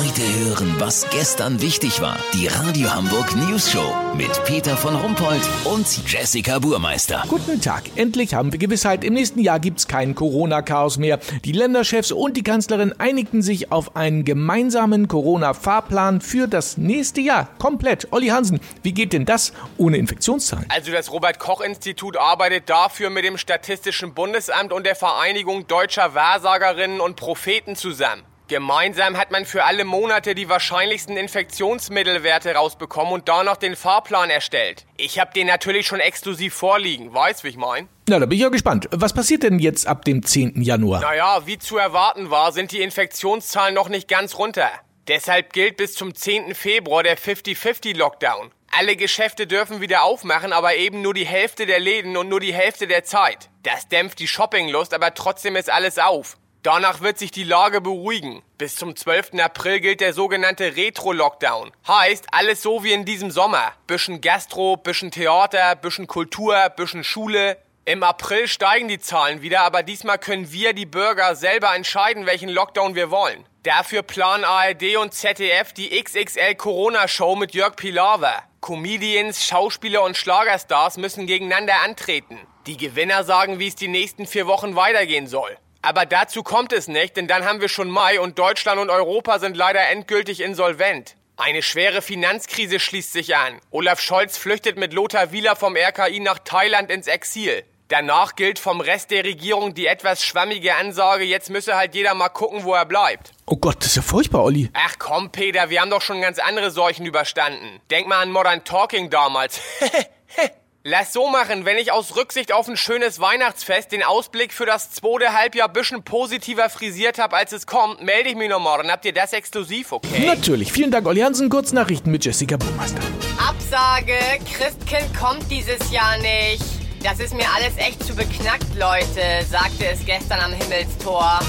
Heute hören, was gestern wichtig war. Die Radio Hamburg News Show mit Peter von Rumpold und Jessica Burmeister. Guten Tag. Endlich haben wir Gewissheit. Im nächsten Jahr gibt's kein Corona-Chaos mehr. Die Länderchefs und die Kanzlerin einigten sich auf einen gemeinsamen Corona-Fahrplan für das nächste Jahr. Komplett. Olli Hansen, wie geht denn das ohne Infektionszahlen? Also das Robert-Koch-Institut arbeitet dafür mit dem Statistischen Bundesamt und der Vereinigung deutscher Wahrsagerinnen und Propheten zusammen. Gemeinsam hat man für alle Monate die wahrscheinlichsten Infektionsmittelwerte rausbekommen und danach den Fahrplan erstellt. Ich habe den natürlich schon exklusiv vorliegen, weißt wie ich mein? Na, da bin ich ja gespannt. Was passiert denn jetzt ab dem 10. Januar? Naja, wie zu erwarten war, sind die Infektionszahlen noch nicht ganz runter. Deshalb gilt bis zum 10. Februar der 50-50-Lockdown. Alle Geschäfte dürfen wieder aufmachen, aber eben nur die Hälfte der Läden und nur die Hälfte der Zeit. Das dämpft die Shoppinglust, aber trotzdem ist alles auf. Danach wird sich die Lage beruhigen. Bis zum 12. April gilt der sogenannte Retro-Lockdown. Heißt, alles so wie in diesem Sommer. Bisschen Gastro, bisschen Theater, bisschen Kultur, bisschen Schule. Im April steigen die Zahlen wieder, aber diesmal können wir, die Bürger, selber entscheiden, welchen Lockdown wir wollen. Dafür planen ARD und ZDF die XXL Corona-Show mit Jörg Pilawa. Comedians, Schauspieler und Schlagerstars müssen gegeneinander antreten. Die Gewinner sagen, wie es die nächsten vier Wochen weitergehen soll. Aber dazu kommt es nicht, denn dann haben wir schon Mai und Deutschland und Europa sind leider endgültig insolvent. Eine schwere Finanzkrise schließt sich an. Olaf Scholz flüchtet mit Lothar Wieler vom RKI nach Thailand ins Exil. Danach gilt vom Rest der Regierung die etwas schwammige Ansage, jetzt müsse halt jeder mal gucken, wo er bleibt. Oh Gott, das ist ja furchtbar, Olli. Ach komm, Peter, wir haben doch schon ganz andere Seuchen überstanden. Denk mal an Modern Talking damals. Lass so machen, wenn ich aus Rücksicht auf ein schönes Weihnachtsfest den Ausblick für das zweite Halbjahr bisschen positiver frisiert habe, als es kommt, melde ich mich noch morgen. Habt ihr das exklusiv, okay? Natürlich. Vielen Dank, Olli Hansen. Kurznachrichten mit Jessica Burmeister. Absage, Christkind kommt dieses Jahr nicht. Das ist mir alles echt zu beknackt, Leute, sagte es gestern am Himmelstor.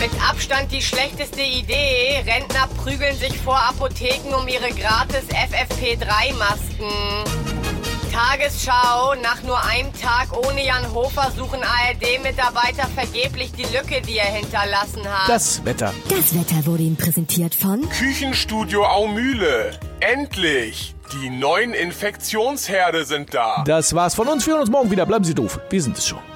Mit Abstand die schlechteste Idee. Rentner prügeln sich vor Apotheken um ihre gratis FFP3-Masken. Tagesschau. Nach nur einem Tag ohne Jan Hofer suchen ARD-Mitarbeiter vergeblich die Lücke, die er hinterlassen hat. Das Wetter. Das Wetter wurde Ihnen präsentiert von Küchenstudio Aumühle. Endlich! Die neuen Infektionsherde sind da. Das war's von uns. Wir hören uns morgen wieder. Bleiben Sie doof. Wir sind es schon.